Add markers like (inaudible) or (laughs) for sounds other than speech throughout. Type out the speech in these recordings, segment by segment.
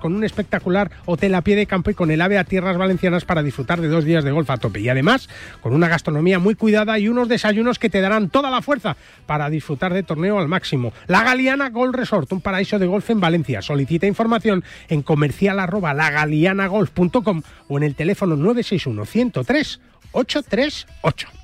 con un espectacular hotel a pie de campo y con el AVE a tierras valencianas para disfrutar de dos días de golf a tope. Y además, con una gastronomía muy cuidada y unos desayunos que te darán toda la fuerza para disfrutar de torneo al máximo. La Galiana Golf Resort, un paraíso de golf en Valencia. Solicita información en comercial arroba o en el teléfono 961 103 838.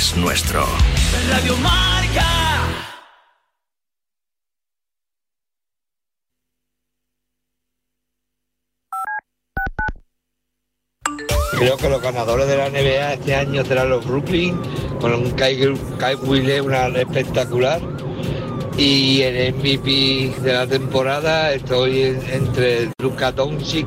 es nuestro. Radio Marca. Creo que los ganadores de la NBA este año serán los Brooklyn, con un Kai, Kai Wille, una espectacular. Y el MVP de la temporada estoy en- entre Luka Doncic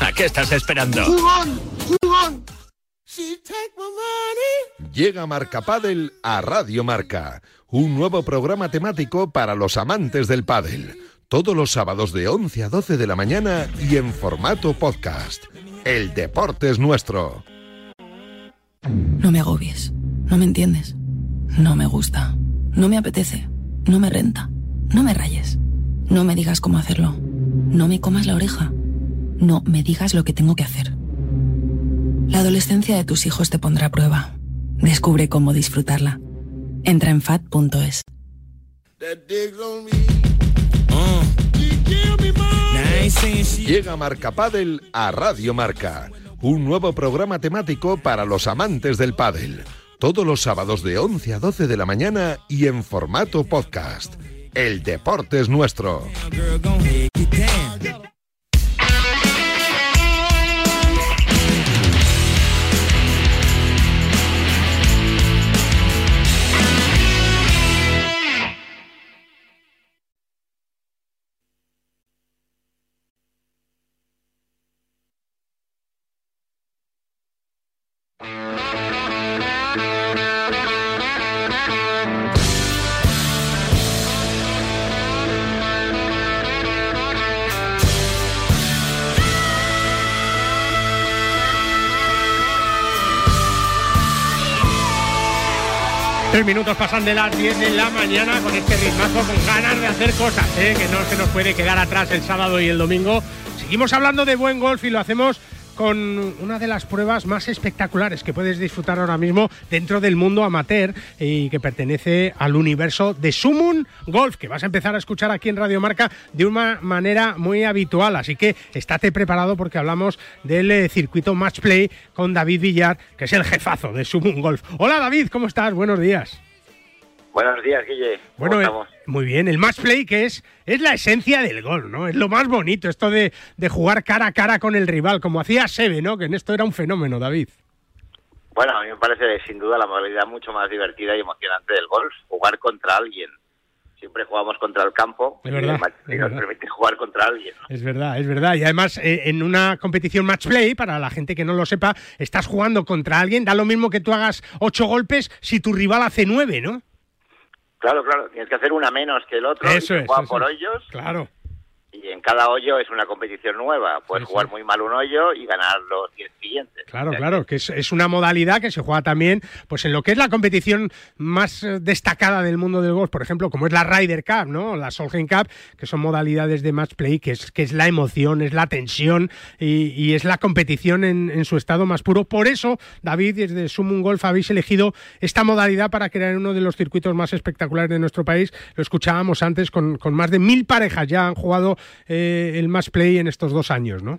¿A (laughs) qué estás esperando? Llega Marca Padel a Radio Marca, un nuevo programa temático para los amantes del pádel. Todos los sábados de 11 a 12 de la mañana y en formato podcast. El deporte es nuestro. No me agobies. No me entiendes. No me gusta. No me apetece. No me renta. No me rayes. No me digas cómo hacerlo. No me comas la oreja. No me digas lo que tengo que hacer. La adolescencia de tus hijos te pondrá a prueba. Descubre cómo disfrutarla. Entra en fat.es. Llega Marca Padel a Radio Marca, un nuevo programa temático para los amantes del pádel. Todos los sábados de 11 a 12 de la mañana y en formato podcast. El deporte es nuestro. Minutos pasan de las 10 de la mañana con este ritmazo, con ganas de hacer cosas, ¿eh? que no se nos puede quedar atrás el sábado y el domingo. Seguimos hablando de buen golf y lo hacemos con una de las pruebas más espectaculares que puedes disfrutar ahora mismo dentro del mundo amateur y que pertenece al universo de Sumun Golf, que vas a empezar a escuchar aquí en Radio Marca de una manera muy habitual. Así que estate preparado porque hablamos del eh, circuito Match Play con David Villar, que es el jefazo de Sumun Golf. Hola David, ¿cómo estás? Buenos días. Buenos días, Guille. ¿Cómo Bueno, eh, estamos? muy bien. El match play que es, es la esencia del gol, ¿no? Es lo más bonito, esto de, de jugar cara a cara con el rival, como hacía Seve, ¿no? Que en esto era un fenómeno, David. Bueno, a mí me parece sin duda la modalidad mucho más divertida y emocionante del golf, jugar contra alguien. Siempre jugamos contra el campo Es y el match play es nos verdad. permite jugar contra alguien. ¿no? Es verdad, es verdad. Y además, eh, en una competición match play, para la gente que no lo sepa, estás jugando contra alguien, da lo mismo que tú hagas ocho golpes si tu rival hace nueve, ¿no? Claro, claro, tienes que hacer una menos que el otro Eso y es, juega eso por es. hoyos Claro. Y en cada hoyo es una competición nueva. Puedes Sí, jugar sí. muy mal un hoyo y ganar los 10 siguientes. Claro, claro, que es, es una modalidad que se juega también pues en lo que es la competición más eh, destacada del mundo del golf, por ejemplo, como es la Ryder Cup, ¿no? La Solheim Cup, que son modalidades de match play, que es, que es la emoción, es la tensión y, y es la competición en, en su estado más puro. Por eso, David, desde Sumun Golf habéis elegido esta modalidad para crear uno de los circuitos más espectaculares de nuestro país. Lo escuchábamos antes, con, con más de mil parejas ya han jugado eh, el match play en estos dos años, ¿no?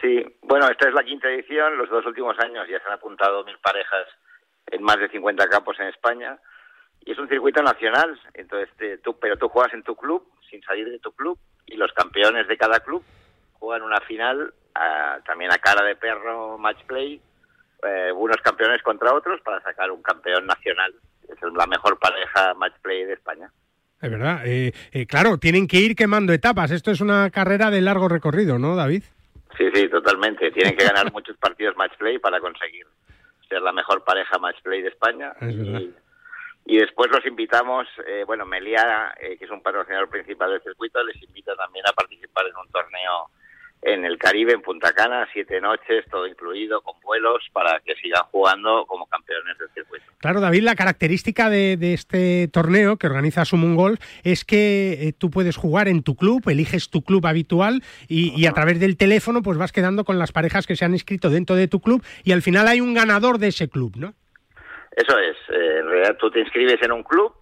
Sí, Bueno, esta es la quinta edición. Los dos últimos años ya se han apuntado mil parejas en más de 50 campos en España. Y es un circuito nacional, entonces tú, pero tú juegas en tu club, sin salir de tu club, y los campeones de cada club juegan una final también a cara de perro match play, eh, unos campeones contra otros para sacar un campeón nacional. Es la mejor pareja match play de España. Es verdad. Eh, eh, claro, tienen que ir quemando etapas. Esto es una carrera de largo recorrido, ¿no, David? Sí, sí, totalmente. Tienen que ganar (laughs) muchos partidos match play para conseguir ser la mejor pareja match play de España. y, después los invitamos, eh, bueno, Melia, que es un patrocinador principal del circuito, les invita también a participar en un torneo en el Caribe, en Punta Cana, siete noches, todo incluido, con vuelos, para que sigan jugando como campeones del circuito. Claro, David, la característica de, este torneo que organiza Sumun Golf es que eh, tú puedes jugar en tu club, eliges tu club habitual y, a través del teléfono pues vas quedando con las parejas que se han inscrito dentro de tu club y al final hay un ganador de ese club, ¿no? Eso es, eh, en realidad tú te inscribes en un club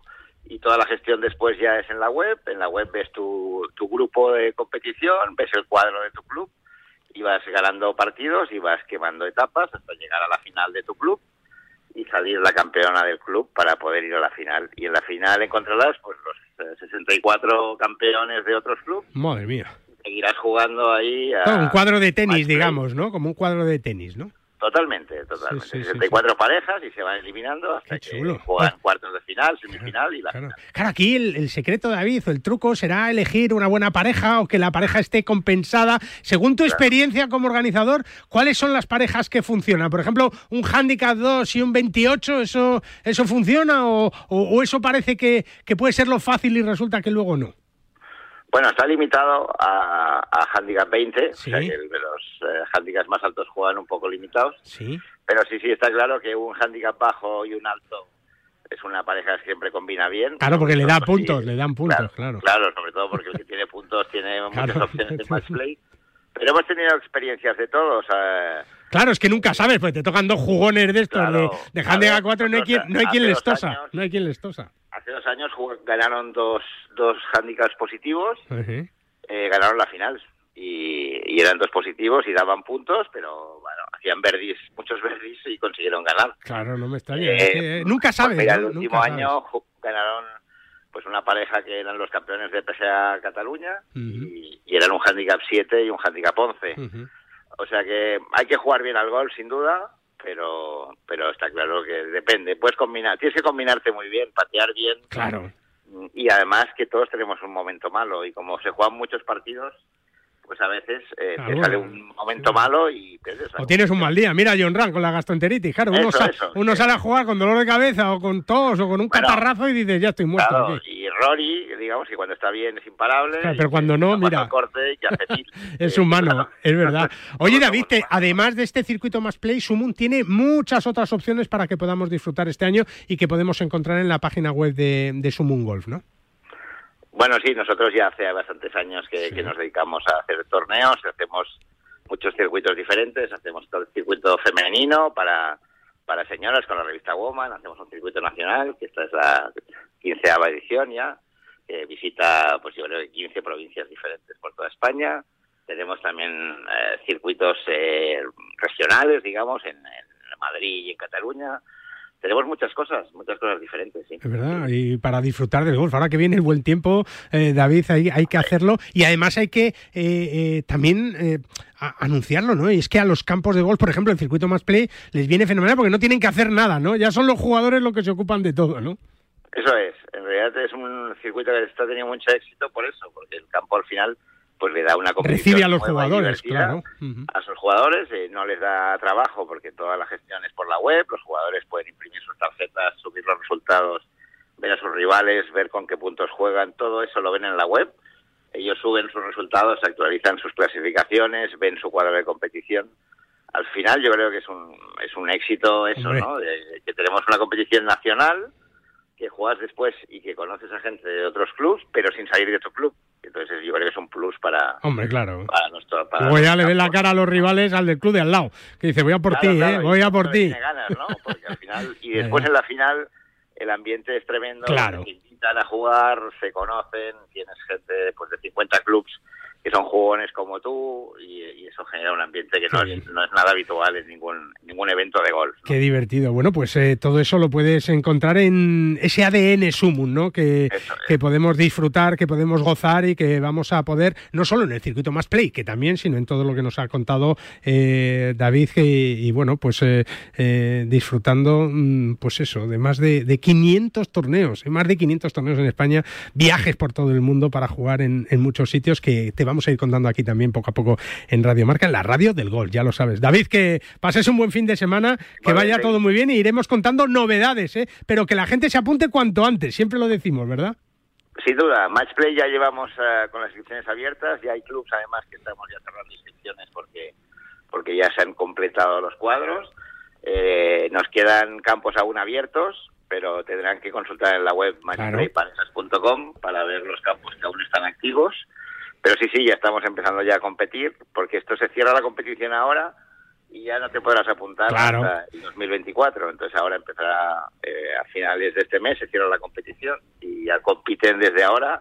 y toda la gestión después ya es en la web. En la web ves tu, tu grupo de competición, ves el cuadro de tu club y vas ganando partidos y vas quemando etapas hasta llegar a la final de tu club y salir la campeona del club para poder ir a la final. Y en la final encontrarás pues los 64 eh, campeones de otros clubes. Madre mía. Seguirás jugando ahí. un cuadro de tenis, digamos, ¿no? Como un cuadro de tenis, ¿no? Totalmente, totalmente. 64 parejas y se van eliminando hasta que juegan cuartos de final, semifinal y la claro. Claro, aquí el, el, secreto, David, o el truco será elegir una buena pareja o que la pareja esté compensada. Según tu experiencia como organizador, ¿cuáles son las parejas que funcionan? Por ejemplo, un handicap 2 y un 28, ¿eso, eso funciona o, o, eso parece que, que puede ser lo fácil y resulta que luego no? Bueno, está limitado a, a handicap 20, o sea que los eh, handicaps más altos juegan un poco limitados. Sí. Pero sí, sí, está claro que un handicap bajo y un alto es una pareja que siempre combina bien. Claro, porque le da puntos, le dan puntos, claro, claro. sobre todo porque el que tiene puntos tiene (laughs) muchas opciones de (laughs) match play. Pero hemos tenido experiencias de todos. Claro, es que nunca sabes, pues te tocan dos jugones de estos de, de handicap 4, no hay quien, no hay quien les tosa. no hay quien les tosa hace dos años ganaron dos, dos handicaps positivos, eh, ganaron la final. Y, eran dos positivos y daban puntos, pero bueno, hacían verdis, muchos verdis y consiguieron ganar. Claro, no me extraña. Eh, nunca sabes. Pues el último año ganaron pues una pareja que eran los campeones de PSA Cataluña y, eran un handicap 7 y un handicap 11. O sea que hay que jugar bien al gol, sin duda, pero pero está claro que depende. Puedes combinar, tienes que combinarte muy bien, patear bien. Claro. Y además que todos tenemos un momento malo y como se juegan muchos partidos, pues a veces eh, te sale un momento malo y O tienes un mal día. Mira John Ram con la gastroenteritis. Claro, uno, uno sale a jugar con dolor de cabeza o con tos o con un catarrazo y dices, ya estoy muerto. Claro, y Rory, digamos que cuando está bien es imparable. pero cuando no, mira. Corte (laughs) es humano, es verdad. (laughs) Oye, David, además de este circuito más play, Sumun tiene muchas otras opciones para que podamos disfrutar este año y que podemos encontrar en la página web de, de Sumun Golf, ¿no? Bueno, sí, nosotros ya hace bastantes años que, nos dedicamos a hacer torneos, hacemos muchos circuitos diferentes, hacemos todo el circuito femenino para, para señoras con la revista Woman, hacemos un circuito nacional, que esta es la quinceava edición ya, que visita, pues yo creo que 15 provincias diferentes por toda España. Tenemos también eh, circuitos eh, regionales, digamos, en Madrid y en Cataluña tenemos muchas cosas, muchas cosas diferentes, sí. Es verdad, y para disfrutar del golf. Ahora que viene el buen tiempo, eh, David, hay, hay, que hacerlo y además hay que eh, eh, también anunciarlo, ¿no? Y es que a los campos de golf, por ejemplo, el circuito más play les viene fenomenal porque no tienen que hacer nada, ¿no? Ya son los jugadores los que se ocupan de todo, ¿no? Eso es, en realidad es un circuito que está teniendo mucho éxito por eso, porque el campo al final pues le da una Recibe a los jugadores, claro. A sus jugadores eh, no les da trabajo porque toda la gestión es por la web, los jugadores pueden imprimir sus tarjetas, subir los resultados, ver a sus rivales, ver con qué puntos juegan, todo eso lo ven en la web. Ellos suben sus resultados, actualizan sus clasificaciones, ven su cuadro de competición. Al final yo creo que es un, es un éxito eso, ¿no? que tenemos una competición nacional que juegas después y que conoces a gente de otros clubs, pero sin salir de tu club. Entonces yo creo que es un plus para... Hombre, claro. Para nuestro... Para Luego ya le la cara a los rivales al del club de al lado, que dice, voy a por ti, ¿eh? Voy a por ti. Ganas, ¿no? Porque al final... (laughs) Y después en la final el ambiente es tremendo. Claro. Se invitan a jugar, se conocen, tienes gente pues de 50 clubs que son jugones como tú y, eso genera un ambiente que no es, nada habitual en ningún, ningún evento de golf. Qué divertido. Bueno, pues eh, todo eso lo puedes encontrar en ese ADN Sumum, ¿no? Que, que podemos disfrutar, que podemos gozar y que vamos a poder, no solo en el circuito más play, que también, sino en todo lo que nos ha contado eh, David y, bueno, pues eh, disfrutando, mm, pues eso, de más de, de 500 torneos, más de 500 torneos en España, viajes por todo el mundo para jugar en, en muchos sitios que te vamos a ir contando aquí también poco a poco en Radio Marca, en la radio del gol, ya lo sabes. David, que pases un buen fin de semana, que vaya todo muy bien y iremos contando novedades, ¿eh? pero que la gente se apunte cuanto antes, siempre lo decimos, ¿verdad? Sin duda, Matchplay ya llevamos eh, con las inscripciones abiertas, ya hay clubs además que estamos ya cerrando inscripciones porque, porque ya se han completado los cuadros. Eh, nos quedan campos aún abiertos, pero tendrán que consultar en la web matchplayparejas.com para ver los campos que aún están activos pero sí, sí, ya estamos empezando ya a competir, porque esto se cierra la competición ahora y ya no te podrás apuntar hasta el 2024. Entonces ahora empezará eh, a finales de este mes, se cierra la competición y ya compiten desde ahora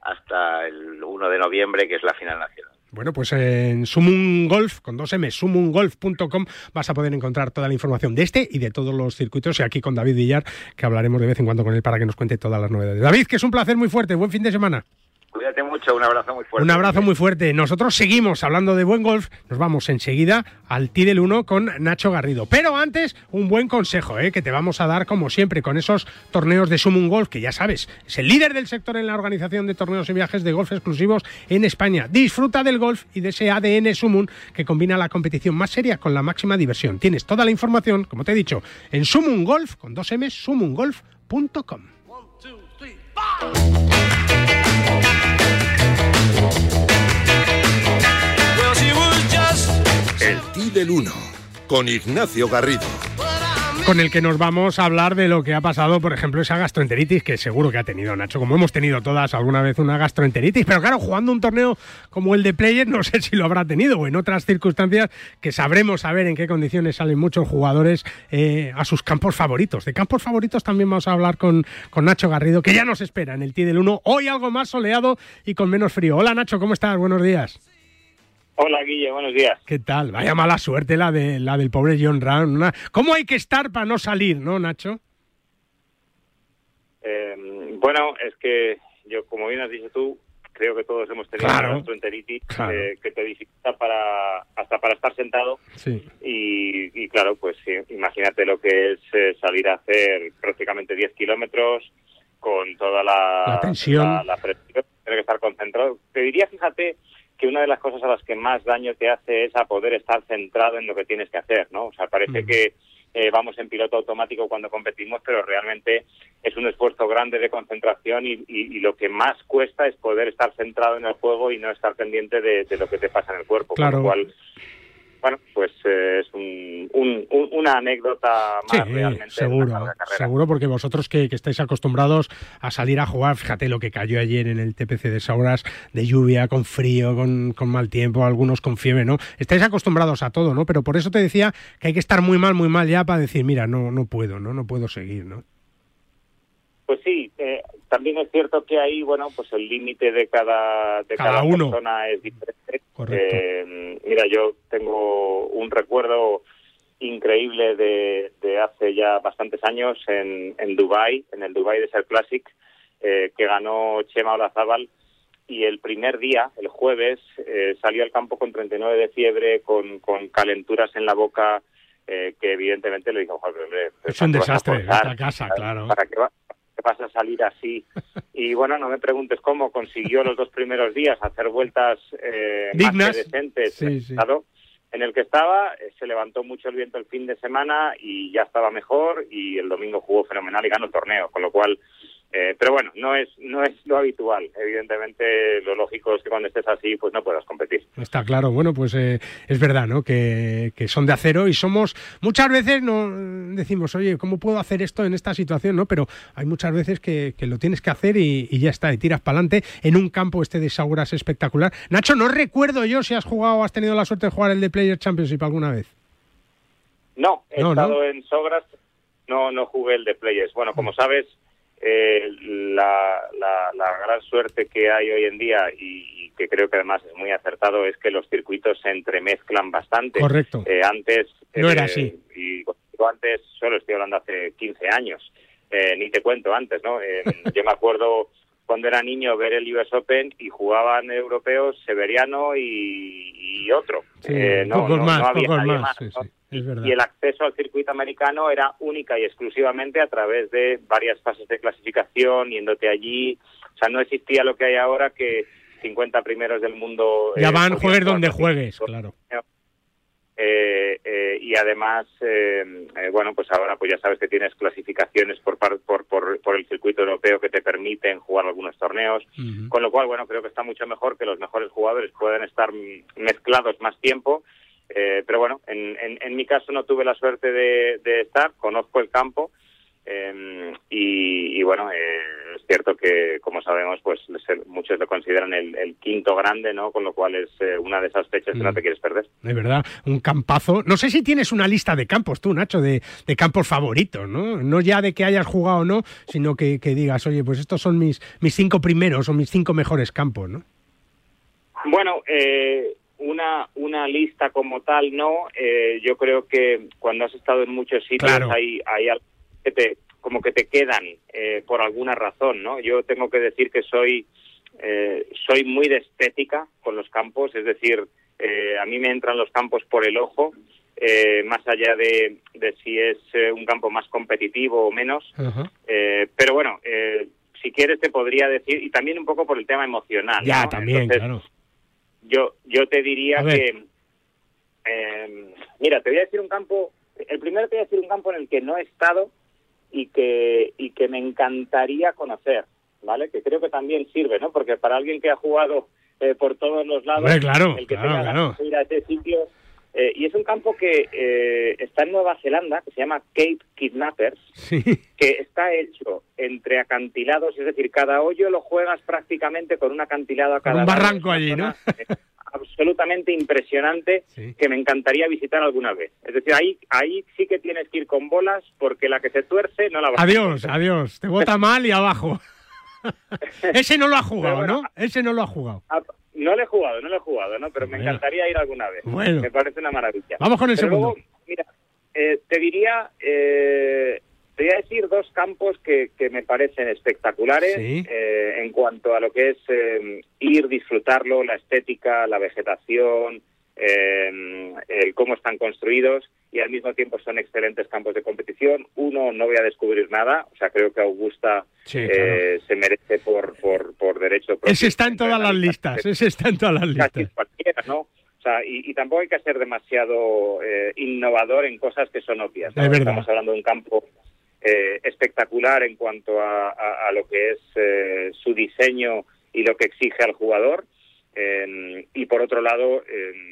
hasta el 1 de noviembre, que es la final nacional. Bueno, pues en Sumun Golf, con dos M, sumungolf.com, vas a poder encontrar toda la información de este y de todos los circuitos. Y aquí con David Villar, que hablaremos de vez en cuando con él para que nos cuente todas las novedades. David, que es un placer muy fuerte. Buen fin de semana. Cuídate mucho, un abrazo muy fuerte. Un abrazo muy fuerte. Nosotros seguimos hablando de buen golf. Nos vamos enseguida al T del 1 con Nacho Garrido. Pero antes, un buen consejo ¿eh? que te vamos a dar, como siempre, con esos torneos de Sumun Golf, que ya sabes, es el líder del sector en la organización de torneos y viajes de golf exclusivos en España. Disfruta del golf y de ese ADN Sumun que combina la competición más seria con la máxima diversión. Tienes toda la información, como te he dicho, en Sumun Golf, con dos M, sumungolf.com. El Ti del 1, con Ignacio Garrido. Con el que nos vamos a hablar de lo que ha pasado, por ejemplo, esa gastroenteritis que seguro que ha tenido Nacho, como hemos tenido todas alguna vez una gastroenteritis, pero claro, jugando un torneo como el de Players, no sé si lo habrá tenido o en otras circunstancias que sabremos saber en qué condiciones salen muchos jugadores eh, a sus campos favoritos. De campos favoritos también vamos a hablar con, con Nacho Garrido, que ya nos espera en el T del 1, hoy algo más soleado y con menos frío. Hola Nacho, ¿cómo estás? Buenos días. Hola Guille, buenos días. ¿Qué tal? Vaya mala suerte la de la del pobre John Ram. ¿Cómo hay que estar para no salir, no, Nacho? Eh, bueno, es que yo, como bien has dicho tú, creo que todos hemos tenido claro, gastroenteritis eh, que te dificulta para hasta para estar sentado. Sí. Y, claro, pues imagínate lo que es eh, salir a hacer prácticamente 10 kilómetros con toda la, la tensión, la presión, tener que estar concentrado. Te diría, fíjate, que una de las cosas a las que más daño te hace es a poder estar centrado en lo que tienes que hacer, ¿no? O sea, parece mm. que eh, vamos en piloto automático cuando competimos, pero realmente es un esfuerzo grande de concentración y, lo que más cuesta es poder estar centrado en el juego y no estar pendiente de, lo que te pasa en el cuerpo. Claro. Con lo cual, bueno, pues eh, es una anécdota más realmente. Seguro, seguro, porque vosotros que, estáis acostumbrados a salir a jugar, fíjate lo que cayó ayer en el TPC de Sauras, de lluvia, con frío, con, mal tiempo, algunos con fiebre, ¿no? Estáis acostumbrados a todo, ¿no? Pero por eso te decía que hay que estar muy mal, muy mal ya para decir, mira, no, no puedo, ¿no? No puedo seguir, ¿no? Pues sí, eh, también es cierto que ahí, bueno, pues el límite de cada, de cada, persona es diferente. Eh, mira, yo tengo un recuerdo increíble de, de hace ya bastantes años en, en Dubai, en el Dubai Desert Classic, eh, que ganó Chema Olazábal y el primer día, el jueves, eh, salió al campo con 39 de fiebre, con, con calenturas en la boca, eh, que evidentemente le dijo, Joder, es un desastre, esta casa, claro. ¿Para qué va? Vas a salir así. (laughs) Y bueno, no me preguntes cómo consiguió los dos primeros días hacer vueltas eh, Dignas. decentes. En el que estaba, eh, se levantó mucho el viento el fin de semana y ya estaba mejor y el domingo jugó fenomenal y ganó el torneo, con lo cual eh, pero bueno, no es, no es lo habitual. Evidentemente, lo lógico es que cuando estés así, pues no puedas competir. Está claro. Bueno, pues eh, es verdad, ¿no? Que, son de acero y somos, muchas veces no decimos, oye, ¿cómo puedo hacer esto en esta situación? ¿no? Pero hay muchas veces que, lo tienes que hacer y, ya está, y tiras para adelante en un campo este de Sauras espectacular. Nacho, no recuerdo yo si has jugado o has tenido la suerte de jugar el de Players Championship alguna vez. No, he estado en Sauras, no, no jugué el de Players. Bueno, como mm. sabes, eh, la, la, gran suerte que hay hoy en día y, que creo que además es muy acertado es que los circuitos se entremezclan bastante. Correcto. Eh, antes... No era así. Y antes, solo estoy hablando hace 15 años, ni te cuento antes, ¿no? (laughs) yo me acuerdo cuando era niño ver el US Open y jugaban europeos Severiano y, otro. no, había nadie más. Y el acceso al circuito americano era única y exclusivamente a través de varias fases de clasificación, yéndote allí. O sea, no existía lo que hay ahora que 50 primeros del mundo... Ya van, juegues donde juegues, claro. Eh, eh, y además, eh, bueno, pues ahora pues ya sabes que tienes clasificaciones por, por, por, por el circuito europeo que te permiten jugar algunos torneos, con lo cual, bueno, creo que está mucho mejor que los mejores jugadores puedan estar mezclados más tiempo. Pero bueno, en, en, mi caso no tuve la suerte de, de estar, conozco el campo Em, y, bueno, eh, es cierto que, como sabemos, pues muchos lo consideran el, quinto grande, ¿no? Con lo cual es eh, una de esas fechas que no mm. te quieres perder. De verdad, un campazo. No sé si tienes una lista de campos tú, Nacho, de, campos favoritos, ¿no? No ya de que hayas jugado o no, sino que, digas, oye, pues estos son mis, mis cinco primeros o mis cinco mejores campos, ¿no? Bueno, eh, una, una lista como tal, no. yo creo que cuando has estado en muchos sitios hay, hay algo que te, como que te quedan eh, por alguna razón, ¿no? Yo tengo que decir que soy, eh, soy muy de estética con los campos, es decir, eh, a mí me entran los campos por el ojo, más allá de, de, si es un campo más competitivo o menos. pero bueno, si quieres te podría decir, y también un poco por el tema emocional. Ya, también, claro. Yo, yo te diría que, mira, te voy a decir un campo, el primero te voy a decir un campo en el que no he estado, y que, y que me encantaría conocer, ¿vale? Que creo que también sirve, ¿no? Porque para alguien que ha jugado eh, por todos los lados, el que tenga claro. ir a ese sitio... Eh, y es un campo que eh, está en Nueva Zelanda, que se llama Cape Kidnappers, que está hecho entre acantilados, es decir, cada hoyo lo juegas prácticamente con un acantilado a cada Un barranco allí, ¿no? absolutamente impresionante que me encantaría visitar alguna vez. Es decir, ahí, ahí sí que tienes que ir con bolas porque la que se tuerce no la va adiós, a Adiós, te bota (laughs) mal y abajo. (laughs) Ese no lo ha jugado, ¿no? Ese no lo ha jugado. No lo he jugado, no lo he jugado, ¿no? Pero me encantaría ir alguna vez. Me parece una maravilla. Vamos con el segundo. mira, eh, te diría eh, te voy a decir dos campos que, que me parecen espectaculares eh, en cuanto a lo que es eh, ir, disfrutarlo, la estética, la vegetación, eh, el cómo están construidos y al mismo tiempo son excelentes campos de competición. Uno, no voy a descubrir nada, o sea, creo que Augusta se merece por, por, por derecho. Ese está en todas las listas, ese está en todas las listas. cualquiera, ¿no? O sea, y, tampoco hay que ser demasiado innovador en cosas que son obvias. Estamos hablando de un campo eh, espectacular en cuanto a, lo que es eh, su diseño y lo que exige al jugador. Y por otro lado,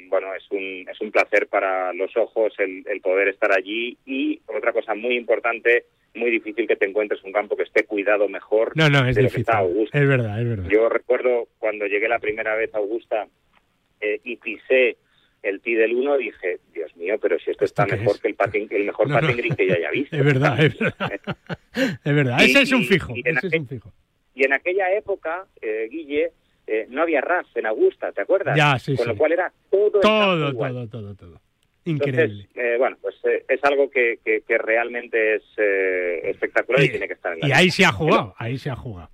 bueno, es un, es un placer para los ojos el, poder estar allí. Y otra cosa muy importante, muy difícil que te encuentres un campo que esté cuidado mejor no, no, es difícil. Es verdad, es verdad. Yo recuerdo cuando llegué la primera vez a Augusta eh, y pisé el T del 1 dije, Dios mío, pero si esto está mejor que el, patin, el mejor (laughs) no, green que ya haya (laughs) visto. Es verdad, es verdad. (laughs) es verdad, ese es un fijo. Ese es un fijo. y en aquella época, eh, Guille, eh, no había RAS en Augusta, ¿te acuerdas? Ya, sí, Con lo cual era todo Todo, todo, todo, todo. Increíble. eh, bueno, pues eh, es algo que, que, que realmente es espectacular y, y, tiene que estar en la Y ahí se ha jugado, ahí se ha jugado.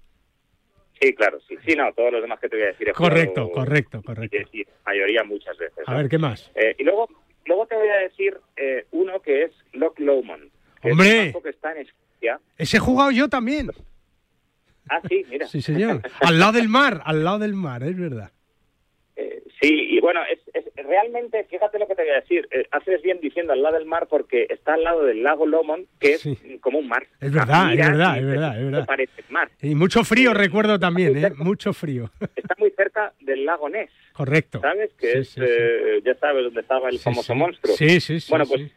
Sí, claro, sí. Sí, no, todos los demás que te voy a decir. correcto, correcto, correcto. Y, mayoría muchas veces. A ver, ¿qué más? Y luego, luego te voy a decir eh, uno que es Loch Lomond. ¡Hombre! que está en Escocia. Ese he jugado yo también. Ah, sí, mira. sí, señor. al lado del mar, al lado del mar, es verdad. Eh, sí, y bueno, es, realmente, fíjate lo que te voy a decir, eh, haces bien diciendo al lado del mar porque está al lado del lago Lomond, que es como un mar. Es verdad, es verdad, es verdad, es verdad. Parece mar. Y mucho frío, eh, recuerdo también, ¿eh? Mucho frío. Está muy cerca del lago Ness. Correcto. ¿Sabes? Que es, ya sabes dónde estaba el famoso monstruo. Sí, sí, sí. Bueno, pues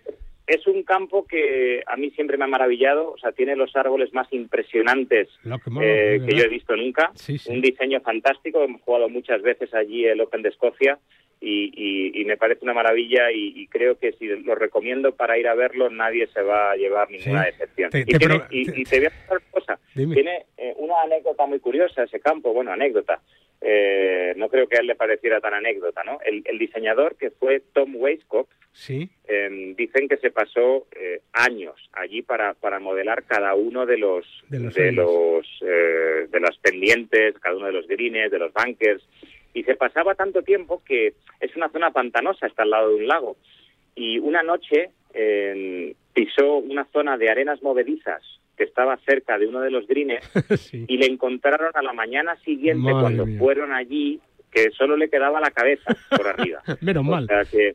es un campo que a mí siempre me ha maravillado, o sea, tiene los árboles más impresionantes que, yo he visto nunca, un diseño fantástico, hemos jugado muchas veces allí el Open de Escocia y, me parece una maravilla y, creo que si lo recomiendo para ir a verlo nadie se va a llevar ninguna decepción. y, te, voy a decir una cosa, tiene eh, una anécdota muy curiosa ese campo, bueno, anécdota. Eh, no creo que a él le pareciera tan anécdota, ¿no? El, diseñador que fue Tom Weisskopf, ¿Sí? Em, dicen que se pasó eh, años allí para, para modelar cada uno de los de los, de, de las pendientes, cada uno de los greens, de los bunkers y se pasaba tanto tiempo que es una zona pantanosa, está al lado de un lago. Y una noche pisó una zona de arenas movedizas que estaba cerca de uno de los greens (laughs) y le encontraron a la mañana siguiente cuando fueron allí que solo le quedaba la cabeza por arriba. (laughs) Menos mal.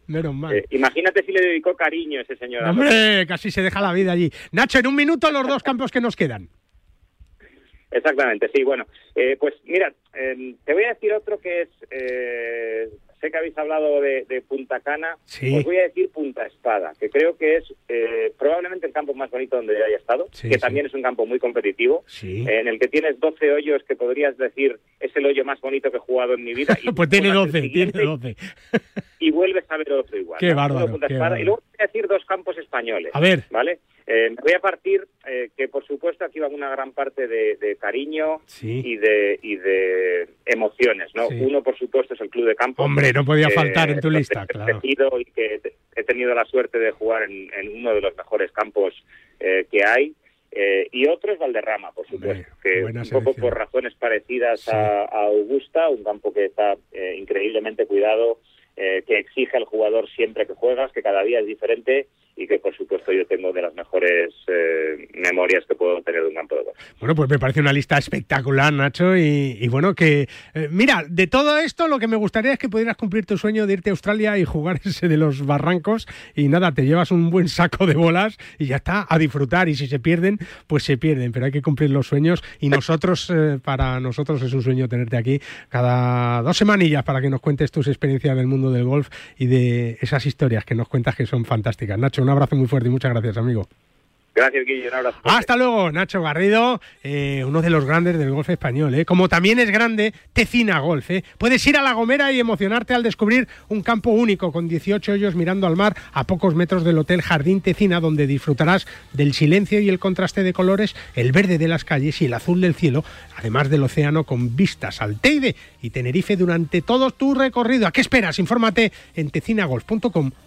Menos mal. Eh, imagínate si le dedicó cariño ese señor. Hombre, casi se deja la vida allí. Nacho, en un minuto los dos campos que nos quedan. Exactamente, sí. Bueno, eh, pues mira, em, te voy a decir otro que es, eh, sé que habéis hablado de, Punta Cana, os voy a decir Punta Espada, que creo que es eh, probablemente el campo más bonito donde haya estado, que también es un campo muy competitivo, en el que tienes 12 hoyos que podrías decir es el hoyo más bonito que he jugado en mi vida. (laughs) Y pues tiene 12, tiene 12. Y vuelves a ver otro igual. Qué bárbaro, Y luego voy a decir dos campos españoles. A ver. ¿Vale? Eh, voy a partir eh, que, por supuesto, aquí va una gran parte de, cariño y, de, y de emociones, ¿no? Uno, por supuesto, es el Club de Campo. Hombre, no podía faltar en tu lista, claro. Y que he tenido la suerte de jugar en, uno de los mejores campos eh, que hay. Eh, y otro es Valderrama, por supuesto, que un poco por razones parecidas a, Augusta, un campo que está increíblemente cuidado, que exige al jugador siempre que juegas, que cada día es diferente y que por supuesto yo tengo de las mejores eh, memorias que puedo tener de un campo de golf. Bueno, pues me parece una lista espectacular, Nacho, y, bueno, que eh, mira, de todo esto lo que me gustaría es que pudieras cumplir tu sueño de irte a Australia y jugar (laughs) ese de los barrancos y nada, te llevas un buen saco de bolas y ya está, a disfrutar y si se pierden, pues se pierden, pero hay que cumplir los sueños y nosotros, eh, para nosotros es un sueño tenerte aquí cada dos semanillas para que nos cuentes tus experiencias del mundo del golf y de esas historias que nos cuentas que son fantásticas. Nacho, un abrazo muy fuerte y muchas gracias, amigo. Gracias, Guillermo. Un abrazo. Hasta luego, Nacho Garrido, eh, uno de los grandes del golf español. Eh. Como también es grande Tecina Golf. Eh. Puedes ir a La Gomera y emocionarte al descubrir un campo único con 18 hoyos mirando al mar a pocos metros del Hotel Jardín Tecina, donde disfrutarás del silencio y el contraste de colores, el verde de las calles y el azul del cielo, además del océano con vistas al Teide y Tenerife durante todo tu recorrido. ¿A qué esperas? Infórmate en tecinagolf.com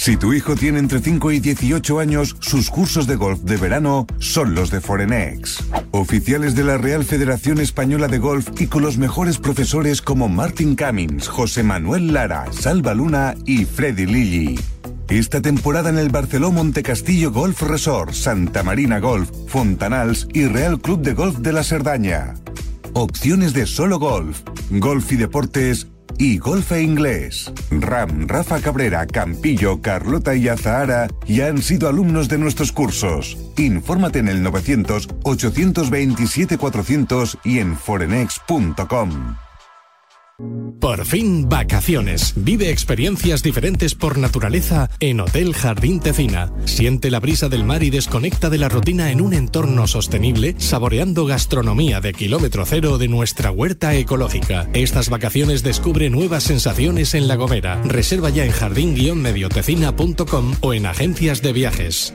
Si tu hijo tiene entre 5 y 18 años, sus cursos de golf de verano son los de Forenex. Oficiales de la Real Federación Española de Golf y con los mejores profesores como Martin Cummins, José Manuel Lara, Salva Luna y Freddy Lilly. Esta temporada en el Barceló Montecastillo Golf Resort, Santa Marina Golf, Fontanals y Real Club de Golf de la Serdaña. Opciones de solo golf, golf y deportes y golfe inglés. Ram, Rafa Cabrera, Campillo, Carlota y Azahara ya han sido alumnos de nuestros cursos. Infórmate en el 900 827 400 y en forenex.com. Por fin, vacaciones. Vive experiencias diferentes por naturaleza en Hotel Jardín Tecina. Siente la brisa del mar y desconecta de la rutina en un entorno sostenible, saboreando gastronomía de kilómetro cero de nuestra huerta ecológica. Estas vacaciones descubre nuevas sensaciones en La Gomera. Reserva ya en jardín-mediotecina.com o en agencias de viajes.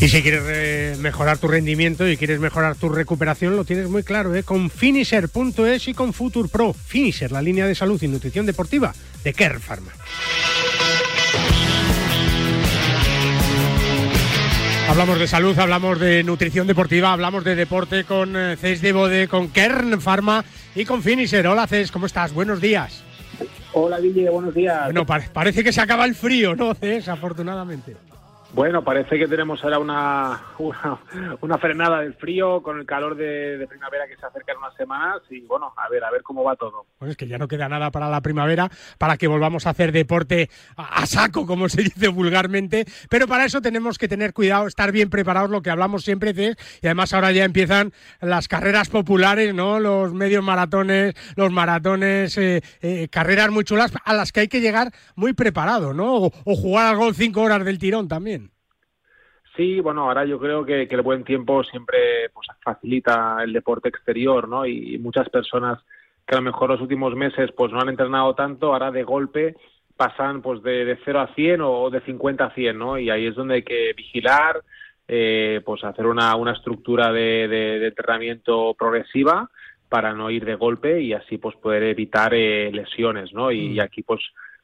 Y si quieres mejorar tu rendimiento y quieres mejorar tu recuperación, lo tienes muy claro, ¿eh? con finisher.es y con Future Pro. Finisher, la línea de salud y nutrición deportiva de Care Pharma. Hablamos de salud, hablamos de nutrición deportiva, hablamos de deporte con eh, Cés de Bode, con Kern Pharma y con Finisher. Hola Cés, ¿cómo estás? Buenos días. Hola Guille, buenos días. Bueno, parece que se acaba el frío, ¿no, Cés? Afortunadamente. Bueno, parece que tenemos ahora una, una, frenada del frío con el calor de, primavera que se acerca en unas semanas y bueno, a ver, a ver cómo va todo. Pues es que ya no queda nada para la primavera, para que volvamos a hacer deporte a, saco, como se dice vulgarmente, pero para eso tenemos que tener cuidado, estar bien preparados, lo que hablamos siempre, de, y además ahora ya empiezan las carreras populares, ¿no? Los medios maratones, los maratones, eh, eh, carreras muy chulas a las que hay que llegar muy preparado, ¿no? O, o jugar al gol cinco horas del tirón también. Sí, bueno, ahora yo creo que, el buen tiempo siempre pues, facilita el deporte exterior, ¿no? Y, muchas personas que a lo mejor los últimos meses pues no han entrenado tanto, ahora de golpe pasan pues de, de 0 a 100 o de 50 a 100, ¿no? Y ahí es donde hay que vigilar, eh, pues hacer una, una estructura de, de, entrenamiento progresiva para no ir de golpe y así pues poder evitar eh, lesiones, ¿no? Y, y, mm. aquí pues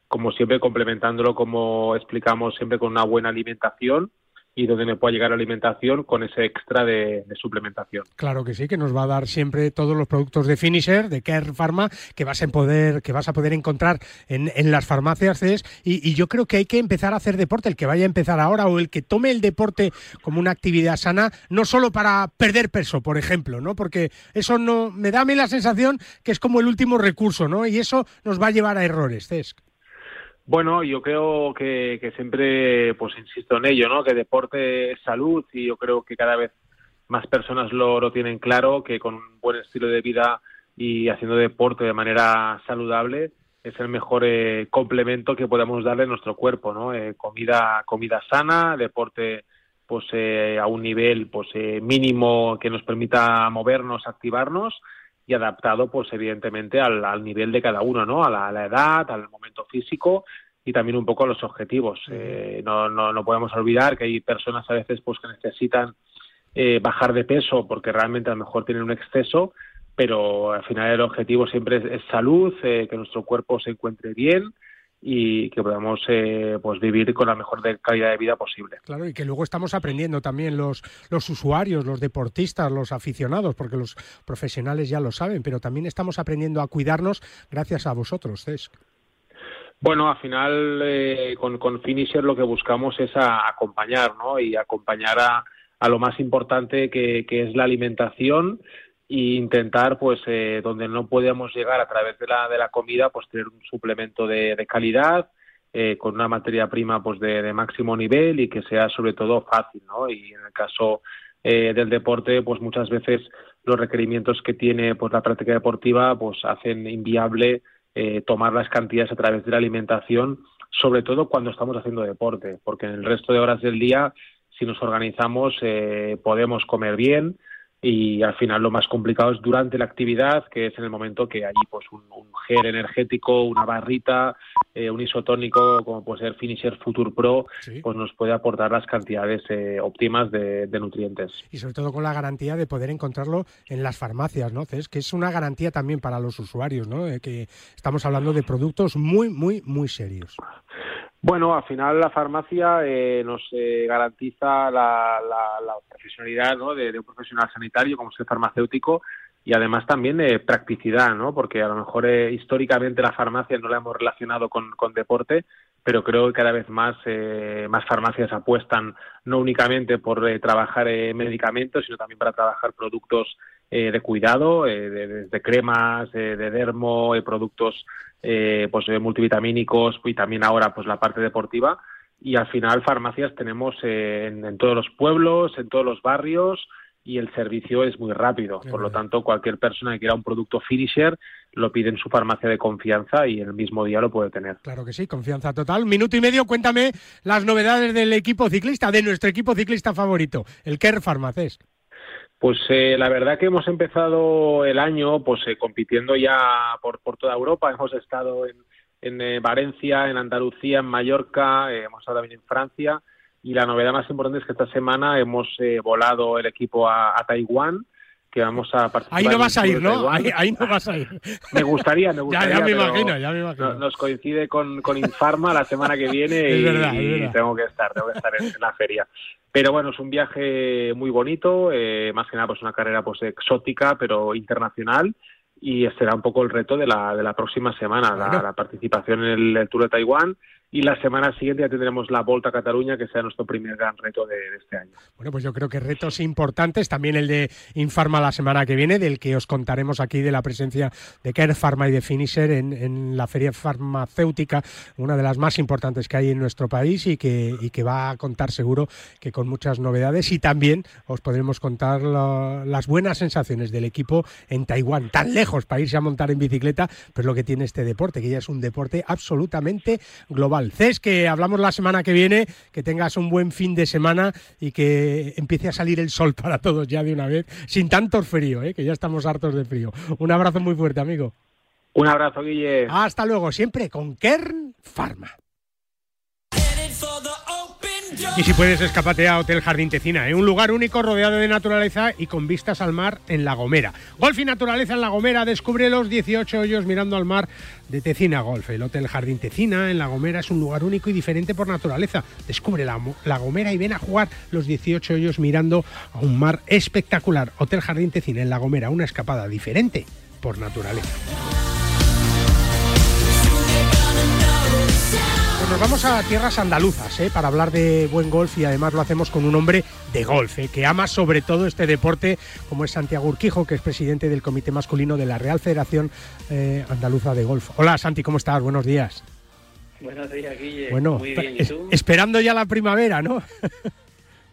como siempre complementándolo como explicamos siempre con una buena alimentación y donde me pueda llegar la alimentación con ese extra de, suplementación. Claro que sí, que nos va a dar siempre todos los productos de Finisher, de Care Pharma, que vas a poder, que vas a poder encontrar en, las farmacias y, y, yo creo que hay que empezar a hacer deporte, el que vaya a empezar ahora o el que tome el deporte como una actividad sana, no solo para perder peso, por ejemplo, ¿no? Porque eso no me da a mí la sensación que es como el último recurso, ¿no? Y eso nos va a llevar a errores, Cesc. Bueno, yo creo que, que, siempre, pues insisto en ello, ¿no? Que deporte es salud y yo creo que cada vez más personas lo, lo tienen claro, que con un buen estilo de vida y haciendo deporte de manera saludable es el mejor eh, complemento que podemos darle a nuestro cuerpo, ¿no? Eh, comida, comida sana, deporte pues eh, a un nivel pues mínimo que nos permita movernos, activarnos y adaptado, pues evidentemente al, al nivel de cada uno, ¿no? A la, edad, al momento físico y también un poco a los objetivos. Eh, no, no, no podemos olvidar que hay personas a veces pues que necesitan eh, bajar de peso porque realmente a lo mejor tienen un exceso, pero al final el objetivo siempre es, salud, eh, que nuestro cuerpo se encuentre bien y que podamos eh, pues vivir con la mejor calidad de vida posible. Claro, y que luego estamos aprendiendo también los, los usuarios, los deportistas, los aficionados, porque los profesionales ya lo saben, pero también estamos aprendiendo a cuidarnos gracias a vosotros, Cesc. Bueno, al final eh, con, con Finisher lo que buscamos es acompañar, ¿no? Y acompañar a, a lo más importante que, que es la alimentación y intentar pues eh, donde no podemos llegar a través de la de la comida pues tener un suplemento de, de calidad eh, con una materia prima pues de, máximo nivel y que sea sobre todo fácil, ¿no? Y en el caso eh, del deporte, pues muchas veces los requerimientos que tiene pues la práctica deportiva pues hacen inviable eh, tomar las cantidades a través de la alimentación, sobre todo cuando estamos haciendo deporte, porque en el resto de horas del día, si nos organizamos, podemos comer bien, y al final lo más complicado es durante la actividad, que es en el momento que allí pues un, gel energético, una barrita, eh, un isotónico como puede ser Finisher Future Pro, pues nos puede aportar las cantidades eh, óptimas de, nutrientes. Y sobre todo con la garantía de poder encontrarlo en las farmacias, ¿no? Es que es una garantía también para los usuarios, ¿no? Eh, que estamos hablando de productos muy, muy, muy serios. Bueno, al final la farmacia eh, nos eh, garantiza la, profesionalidad ¿no? de, un profesional sanitario como es farmacéutico y además también de practicidad, ¿no? porque a lo mejor eh, históricamente la farmacia no la hemos relacionado con, deporte, pero creo que cada vez más, más farmacias apuestan no únicamente por trabajar medicamentos, sino también para trabajar productos de cuidado, desde cremas, de dermo, productos eh, pues eh, multivitamínicos y también ahora pues la parte deportiva y al final farmacias tenemos eh, en, todos los pueblos, en todos los barrios y el servicio es muy rápido. Por lo tanto, cualquier persona que quiera un producto finisher lo pide en su farmacia de confianza y el mismo día lo puede tener. Claro que sí, confianza total. Minuto y medio, cuéntame las novedades del equipo ciclista, de nuestro equipo ciclista favorito, el Kerr Farmaces. Pues eh, la verdad que hemos empezado el año pues eh, compitiendo ya por, por toda Europa. Hemos estado en, en eh, Valencia, en Andalucía, en Mallorca, hemos estado también en Francia. Y la novedad más importante es que esta semana hemos volado el equipo a, Taiwán que vamos a participar. Ahí no vas a ir, ¿no? Ahí, no vas a ir. (laughs) Me gustaría, me (laughs) gustaría. ya, me imagino, ya me imagino. Nos coincide con, con Infarma la semana que viene (laughs) y, tengo que estar, tengo que estar en la feria. Pero bueno, es un viaje muy bonito, eh, más que nada pues una carrera pues exótica, pero internacional y será un poco el reto de la, de la próxima semana, la, participación en el, Tour de Taiwán y la semana siguiente ya tendremos la Volta a Cataluña, que sea nuestro primer gran reto de, este año. Bueno, pues yo creo que retos importantes, también el de Infarma la semana que viene, del que os contaremos aquí de la presencia de Care Pharma y de Finisher en, la feria farmacéutica, una de las más importantes que hay en nuestro país y que, va a contar seguro que con muchas novedades y también os podremos contar las buenas sensaciones del equipo en Taiwán, tan lejos para irse a montar en bicicleta, pero lo que tiene este deporte, que ya es un deporte absolutamente global. Cés, que hablamos la semana que viene, que tengas un buen fin de semana y que empiece a salir el sol para todos ya de una vez, sin tanto frío, ¿eh? que ya estamos hartos de frío. Un abrazo muy fuerte, amigo. Un abrazo, Guille. Hasta luego, siempre con Kern Pharma. Y si puedes, escapate a Hotel Jardín Tecina, ¿eh? un lugar único rodeado de naturaleza y con vistas al mar en La Gomera. Golf y naturaleza en La Gomera, descubre los 18 hoyos mirando al mar de Tecina Golf. El Hotel Jardín Tecina en La Gomera es un lugar único y diferente por naturaleza. Descubre la, la Gomera y ven a jugar los 18 hoyos mirando a un mar espectacular. Hotel Jardín Tecina en La Gomera, una escapada diferente por naturaleza. Pues nos vamos a tierras andaluzas ¿eh? para hablar de buen golf y además lo hacemos con un hombre de golf ¿eh? que ama sobre todo este deporte como es Santiago Urquijo, que es presidente del Comité Masculino de la Real Federación eh, Andaluza de Golf. Hola Santi, ¿cómo estás? Buenos días. Buenos días, Guille. Bueno, Muy bien, ¿y tú? esperando ya la primavera, ¿no? (laughs)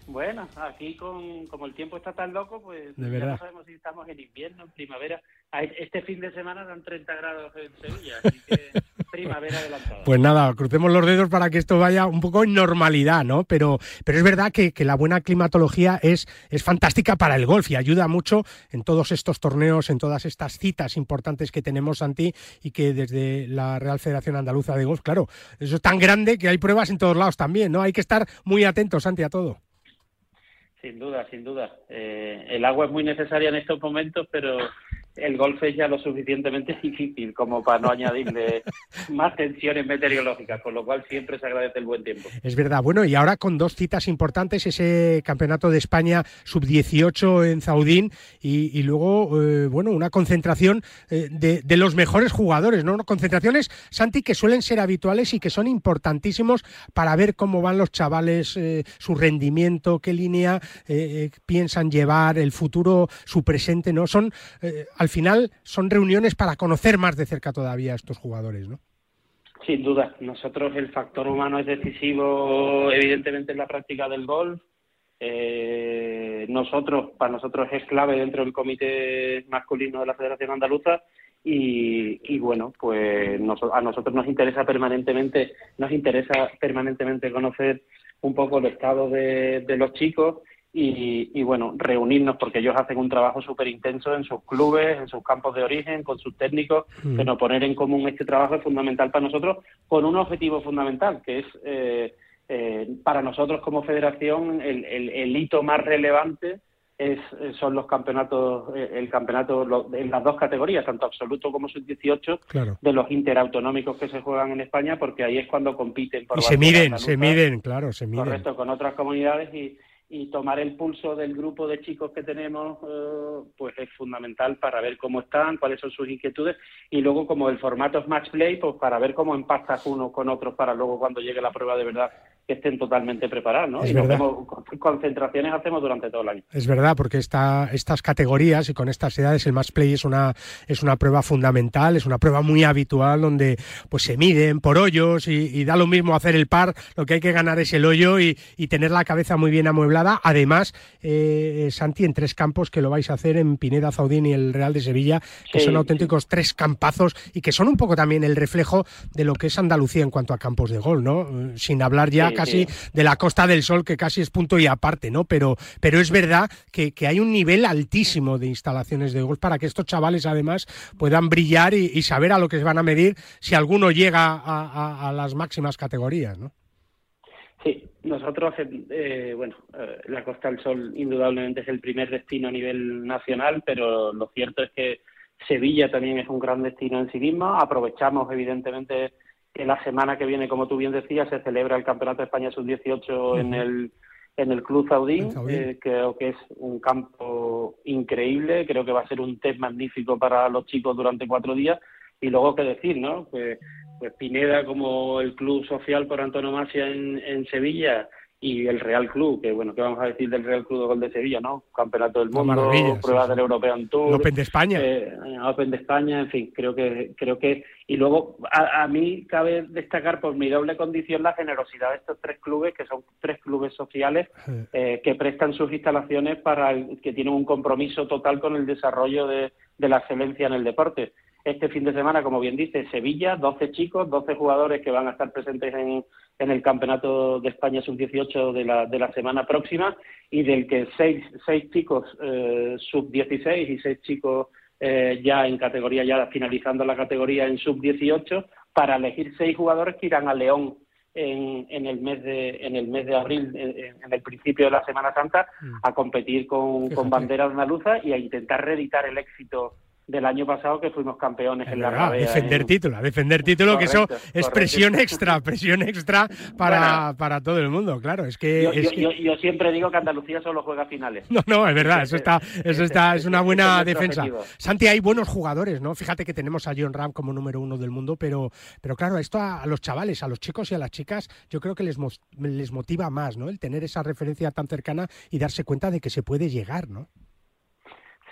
Bueno, aquí con, como el tiempo está tan loco, pues ya no sabemos si estamos en invierno, en primavera. Este fin de semana dan 30 grados en Sevilla, así que (laughs) primavera adelantada. Pues nada, crucemos los dedos para que esto vaya un poco en normalidad, ¿no? Pero, pero es verdad que, la buena climatología es, es fantástica para el golf y ayuda mucho en todos estos torneos, en todas estas citas importantes que tenemos, Santi, y que desde la Real Federación Andaluza de Golf, claro, eso es tan grande que hay pruebas en todos lados también, ¿no? Hay que estar muy atentos, Santi, a todo. Sin duda, sin duda. Eh, el agua es muy necesaria en estos momentos, pero el golf es ya lo suficientemente (laughs) difícil como para no añadirle (laughs) más tensiones meteorológicas, con lo cual siempre se agradece el buen tiempo. Es verdad. Bueno, y ahora con dos citas importantes, ese Campeonato de España sub-18 en Zaudín y, luego, eh, bueno, una concentración eh, de, los mejores jugadores, ¿no? Concentraciones, Santi, que suelen ser habituales y que son importantísimos para ver cómo van los chavales, eh, su rendimiento, qué línea piensan llevar, el futuro, su presente, ¿no? Son al final son reuniones para conocer más de cerca todavía a estos jugadores, ¿no? Sin duda, nosotros el factor humano es decisivo, evidentemente, en la práctica del golf. Eh, nosotros, para nosotros es clave dentro del comité masculino de la Federación Andaluza y, bueno, pues a nosotros nos interesa permanentemente, nos interesa permanentemente conocer un poco el estado de, los chicos y, bueno, reunirnos porque ellos hacen un trabajo súper intenso en sus clubes, en sus campos de origen, con sus técnicos, mm. pero poner en común este trabajo es fundamental para nosotros con un objetivo fundamental que es eh, eh, para nosotros como federación el, hito más relevante es, son los campeonatos, eh, el campeonato en las dos categorías, tanto absoluto como sub-18, de los interautonómicos que se juegan en España, porque ahí es cuando compiten. Por y se miden, se miden, claro, se miden. Correcto, con otras comunidades y, y tomar el pulso del grupo de chicos que tenemos eh, pues es fundamental para ver cómo están, cuáles son sus inquietudes y luego como el formato es match play pues para ver cómo empastas unos con otros para luego cuando llegue la prueba de verdad que estén totalmente preparados, ¿no? y concentraciones hacemos durante todo el año. Es verdad, porque esta, estas categorías y con estas edades el match play es una es una prueba fundamental, es una prueba muy habitual donde pues se miden por hoyos y, da lo mismo hacer el par, lo que hay que ganar es el hoyo y, y tener la cabeza muy bien amueblada. Además, eh, Santi, en tres campos que lo vais a hacer en Pineda, Zaudín y el Real de Sevilla, que son auténticos tres campazos y que son un poco también el reflejo de lo que es Andalucía en cuanto a campos de gol, ¿no? Sin hablar ya casi de la Costa del Sol, que casi es punto y aparte, ¿no? Pero, pero es verdad que, hay un nivel altísimo de instalaciones de golf para que estos chavales además puedan brillar y, saber a lo que se van a medir si alguno llega a, las máximas categorías, ¿no? Sí, nosotros, eh, bueno, eh, la Costa del Sol indudablemente es el primer destino a nivel nacional, pero lo cierto es que Sevilla también es un gran destino en sí mismo. Aprovechamos, evidentemente, que la semana que viene, como tú bien decías, se celebra el Campeonato de España Sub-18 en el en el Club Zaudín. Eh, creo que es un campo increíble, creo que va a ser un test magnífico para los chicos durante cuatro días. Y luego, qué decir, ¿no? Pues Pineda como el club social por antonomasia en, en Sevilla y el Real Club, que bueno, ¿qué vamos a decir del Real Club de Gol de Sevilla, no? Campeonato del Mundo, pruebas del European Tour, Open de España, eh, Open de España, en fin, creo que creo que y luego a, mí cabe destacar por mi doble condición la generosidad de estos tres clubes, que son tres clubes sociales eh, que prestan sus instalaciones para que tienen un compromiso total con el desarrollo de, de la excelencia en el deporte. Este fin de semana, como bien dice, Sevilla, 12 chicos, 12 jugadores que van a estar presentes en, en el Campeonato de España Sub-18 de la, de la semana próxima y del que seis, seis chicos eh, Sub-16 y seis chicos eh, ya en categoría, ya finalizando la categoría en Sub-18, para elegir seis jugadores que irán a León en, en, el mes de en el mes de abril en, el principio de la Semana Santa mm. a competir con, con bandera andaluza y a intentar reeditar el éxito del año pasado que fuimos campeones en la Rabea. Defender título, defender título, que eso es presión extra, (laughs) presión extra para, para todo el mundo, claro. Es que yo, siempre digo que Andalucía solo juega finales. No, no, es verdad, (laughs) eso está, eso está, es una buena defensa. Santi, hay buenos jugadores, ¿no? Fíjate que tenemos a John Ram como número uno del mundo, pero, pero claro, esto a, los chavales, a los chicos y a las chicas, yo creo que les, les motiva más, ¿no? El tener esa referencia tan cercana y darse cuenta de que se puede llegar, ¿no?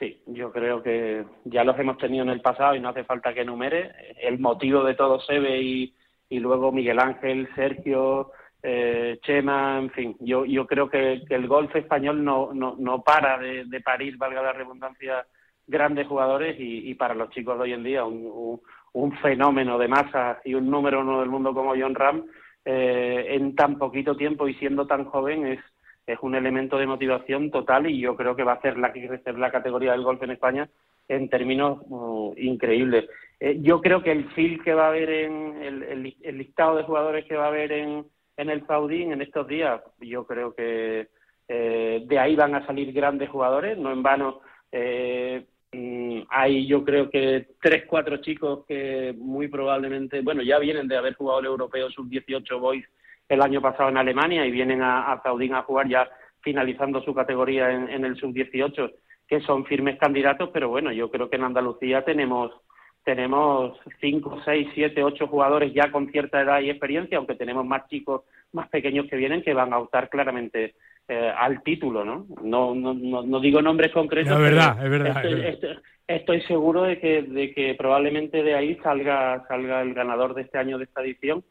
Sí, yo creo que ya los hemos tenido en el pasado y no hace falta que enumere. El motivo de todo Sebe y, y luego Miguel Ángel, Sergio, eh, Chema, en fin. Yo, yo creo que, el golf español no, no, no para de, de, parir, valga la redundancia, grandes jugadores y, para los chicos de hoy en día un, un, fenómeno de masa y un número uno del mundo como John Ram eh, en tan poquito tiempo y siendo tan joven es es un elemento de motivación total y yo creo que va a hacer la, crecer la categoría del golf en España en términos uh, increíbles. Eh, yo creo que el feel que va a haber en el, listado de jugadores que va a haber en, en el Saudín en estos días, yo creo que eh, de ahí van a salir grandes jugadores, no en vano. Eh, mm, hay yo creo que tres, cuatro chicos que muy probablemente, bueno, ya vienen de haber jugado el europeo sub-18 boys el año pasado en Alemania y vienen a, a Zaudín a jugar ya finalizando su categoría en, el sub-18, que son firmes candidatos, pero bueno, yo creo que en Andalucía tenemos tenemos cinco, seis, siete, ocho jugadores ya con cierta edad y experiencia, aunque tenemos más chicos más pequeños que vienen que van a optar claramente eh, al título, ¿no? No, no, no, digo nombres concretos. es verdad, es verdad. Estoy, seguro de que, de que probablemente de ahí salga, salga el ganador de este año de esta edición.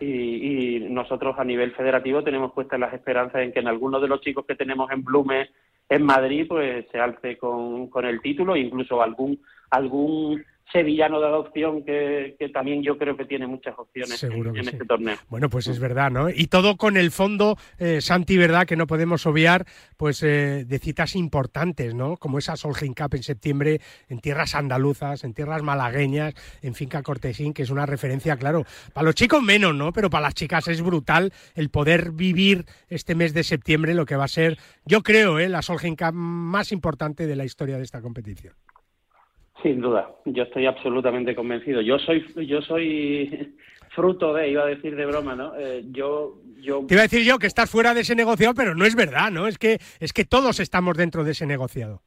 Y, nosotros a nivel federativo tenemos puestas las esperanzas en que en alguno de los chicos que tenemos en Blume en Madrid pues se alce con, con el título, incluso algún algún sevillano de adopción que, también yo creo que tiene muchas opciones en, este torneo. Bueno, pues es verdad, ¿no? Y todo con el fondo, eh, Santi, ¿verdad? Que no podemos obviar, pues eh, de citas importantes, ¿no? Como esa Solheim Cup en septiembre en tierras andaluzas, en tierras malagueñas, en Finca Cortesín, que es una referencia, claro, para los chicos menos, ¿no? Pero para las chicas es brutal el poder vivir este mes de septiembre, lo que va a ser, yo creo, ¿eh? la Solheim Cup más importante de la historia de esta competición. Sin duda, yo estoy absolutamente convencido. Yo soy, yo soy (laughs) fruto de, iba a decir de broma, ¿no? Eh, yo, yo. Te iba a decir yo que estás fuera de ese negociado, pero no es verdad, ¿no? Es que, es que todos estamos dentro de ese negociado.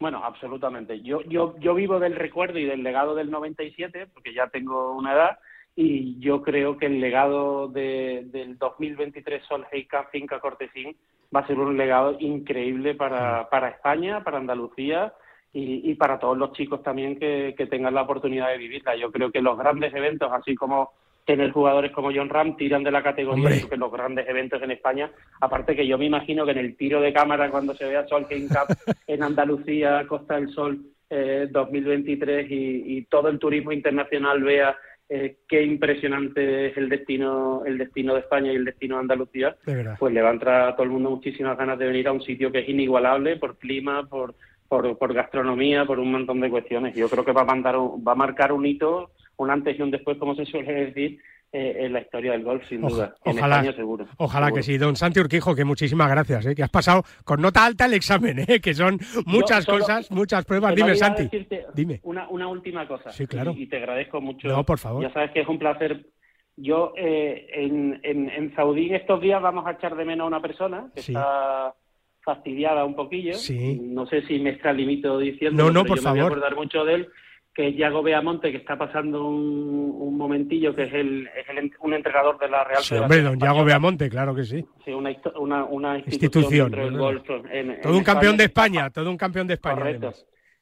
Bueno, absolutamente. Yo, yo, yo vivo del recuerdo y del legado del 97, porque ya tengo una edad, y yo creo que el legado de, del 2023 Sol Heika Finca Cortesín va a ser un legado increíble para, para España, para Andalucía y, para todos los chicos también que, tengan la oportunidad de vivirla. Yo creo que los grandes eventos, así como tener jugadores como John Ram, tiran de la categoría, que los grandes eventos en España, aparte que yo me imagino que en el tiro de cámara cuando se vea Sol King Cup (laughs) en Andalucía, Costa del Sol 2023 eh, y, todo el turismo internacional vea eh, qué impresionante es el destino el destino de España y el destino de Andalucía, pues le va a entrar a todo el mundo muchísimas ganas de venir a un sitio que es inigualable por clima, por por, gastronomía, por un montón de cuestiones. Yo creo que va a, mandar va a marcar un hito, un antes y un después, como se suele decir, eh, en la historia del golf, sin duda. ojalá, seguro. Ojalá que sí. Don Santi Urquijo, que muchísimas gracias, eh, que has pasado con nota alta el examen, eh, que son muchas cosas, muchas pruebas. Dime, Santi. Dime. Una, una última cosa. Sí, claro. Y, te agradezco mucho. No, por favor. Ya sabes que es un placer. Yo eh, en, en, en Saudí estos días vamos a echar de menos a una persona que está fastidiada un poquillo. No sé si me extralimito diciendo, no, no, por yo favor. me voy a acordar mucho de él, que es Yago Beamonte, que está pasando un, momentillo, que es, el, es el, un entrenador de la Real sí, hombre, don Yago Beamonte, claro que sí. Sí, una, una, una institución. todo un campeón de España, todo un campeón de España. Correcto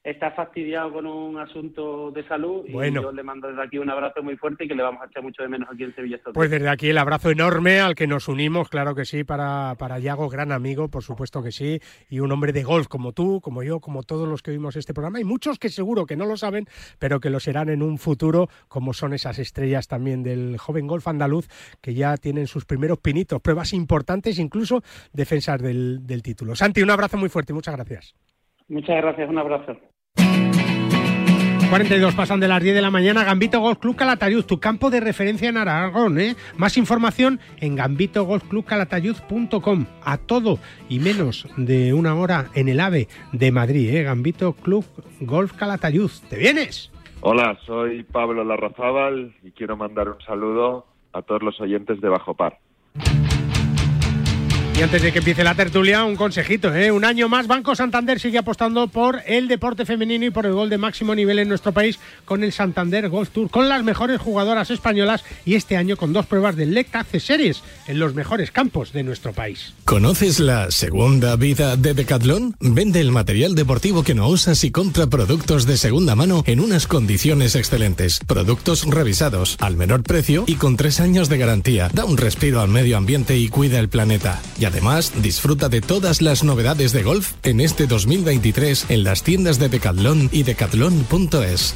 está fastidiado con un asunto de salud y yo le mando desde aquí un abrazo muy fuerte y que le vamos a echar mucho de menos aquí en Sevilla. Pues desde aquí el abrazo enorme al que nos unimos, claro que sí, para, para Yago, gran amigo, por supuesto que sí, y un hombre de golf como tú, como yo, como todos los que vimos este programa, y muchos que seguro que no lo saben, pero que lo serán en un futuro, como son esas estrellas también del joven golf andaluz, que ya tienen sus primeros pinitos, pruebas importantes, incluso defensas del, del título. Santi, un abrazo muy fuerte muchas gracias. Muchas gracias, un abrazo. 42 pasan de las 10 de la mañana. Gambito Golf Club Calatayud, tu campo de referencia en Aragón. ¿eh? Más información en gambitogolfclubcalatayud.com. A todo y menos de una hora en el AVE de Madrid. ¿eh? Gambito Club Golf Calatayud. ¿Te vienes? Hola, soy Pablo Larrazábal y quiero mandar un saludo a todos los oyentes de Bajo Par. Y antes de que empiece la tertulia, un consejito. ¿eh? Un año más, Banco Santander sigue apostando por el deporte femenino y por el gol de máximo nivel en nuestro país con el Santander Golf Tour, con las mejores jugadoras españolas y este año con dos pruebas del LECTA Series en los mejores campos de nuestro país. ¿Conoces la segunda vida de Decathlon? Vende el material deportivo que no usas y compra productos de segunda mano en unas condiciones excelentes. Productos revisados, al menor precio y con tres años de garantía. Da un respiro al medio ambiente y cuida el planeta. Además disfruta de todas las novedades de golf en este 2023 en las tiendas de Decathlon y decathlon.es.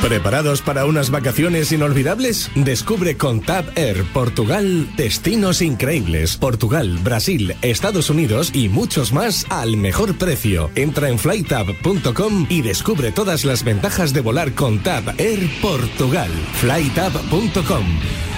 ¿Preparados para unas vacaciones inolvidables? Descubre con TAP Air Portugal destinos increíbles. Portugal, Brasil, Estados Unidos y muchos más al mejor precio. Entra en flytab.com y descubre todas las ventajas de volar con TAP Air Portugal. flytab.com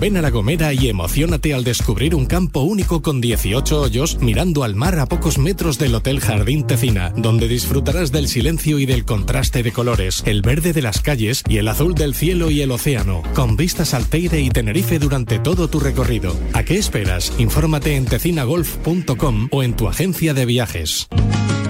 Ven a La Gomera y emocionate al descubrir un campo único con 18 hoyos mirando al mar a pocos metros del Hotel Jardín Tecina, donde disfrutarás del silencio y del contraste de colores, el verde de las calles y el azul del cielo y el océano, con vistas al Teide y Tenerife durante todo tu recorrido. ¿A qué esperas? Infórmate en tecinagolf.com o en tu agencia de viajes.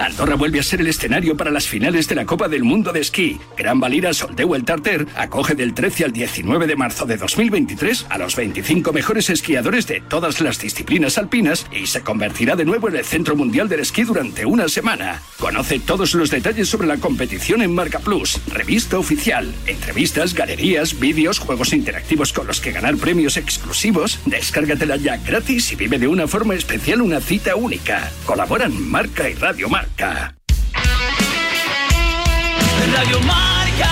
Andorra vuelve a ser el escenario para las finales de la Copa del Mundo de Esquí. Gran Valira Soldeu el Tarter acoge del 13 al 19 de marzo de 2023 a los 25 mejores esquiadores de todas las disciplinas alpinas y se convertirá de nuevo en el Centro Mundial del Esquí durante una semana. Conoce todos los detalles sobre la competición en Marca Plus, revista oficial, entrevistas, galerías, vídeos, juegos interactivos con los que ganar premios exclusivos. Descárgatela ya gratis y vive de una forma especial una cita única. Colaboran Marca y Radio Marca. Radio Marca.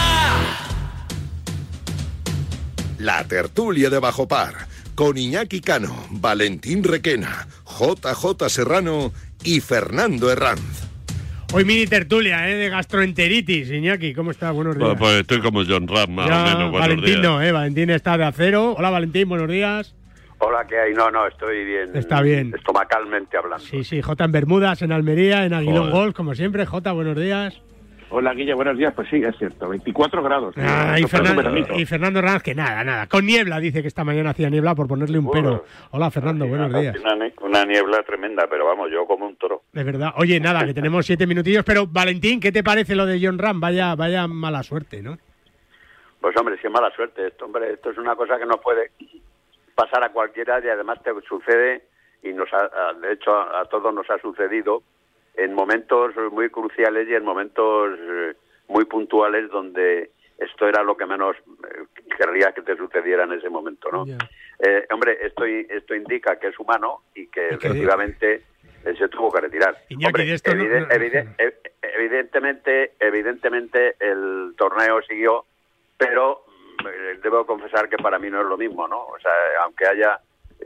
La tertulia de Bajo Par, con Iñaki Cano, Valentín Requena, JJ Serrano y Fernando Herranz. Hoy mini tertulia, ¿eh? De gastroenteritis. Iñaki, ¿cómo estás? Buenos días. Pues, pues estoy como John Ram, más Ya, o menos. Buenos Valentín días. no, ¿eh? Valentín está de acero. Hola, Valentín, buenos días. Hola, ¿qué hay? No, no, estoy bien. Está bien. Estomacalmente hablando. Sí, sí, J en Bermudas, en Almería, en Aguilón Joder. Golf, como siempre. J, buenos días. Hola, Guilla, buenos días. Pues sí, es cierto, 24 grados. Ah, y, Fernando, y Fernando Ranz, que nada, nada. Con niebla, dice que esta mañana hacía niebla por ponerle un pero. Hola, Fernando, buenos días. Una, niebla tremenda, pero vamos, yo como un toro. De verdad. Oye, nada, que tenemos siete minutillos, pero Valentín, ¿qué te parece lo de John Ram? Vaya, vaya mala suerte, ¿no? Pues hombre, sí es mala suerte. Esto, hombre, esto es una cosa que no puede pasar a cualquiera y además te sucede, y nos de hecho a todos nos ha sucedido, en momentos muy cruciales y en momentos eh, muy puntuales donde esto era lo que menos eh, querría que te sucediera en ese momento, ¿no? Eh, hombre, esto, esto indica que es humano y que efectivamente se tuvo que retirar. evidentemente, evidentemente el torneo siguió, pero debo confesar que para mí no es lo mismo, ¿no? O sea, aunque haya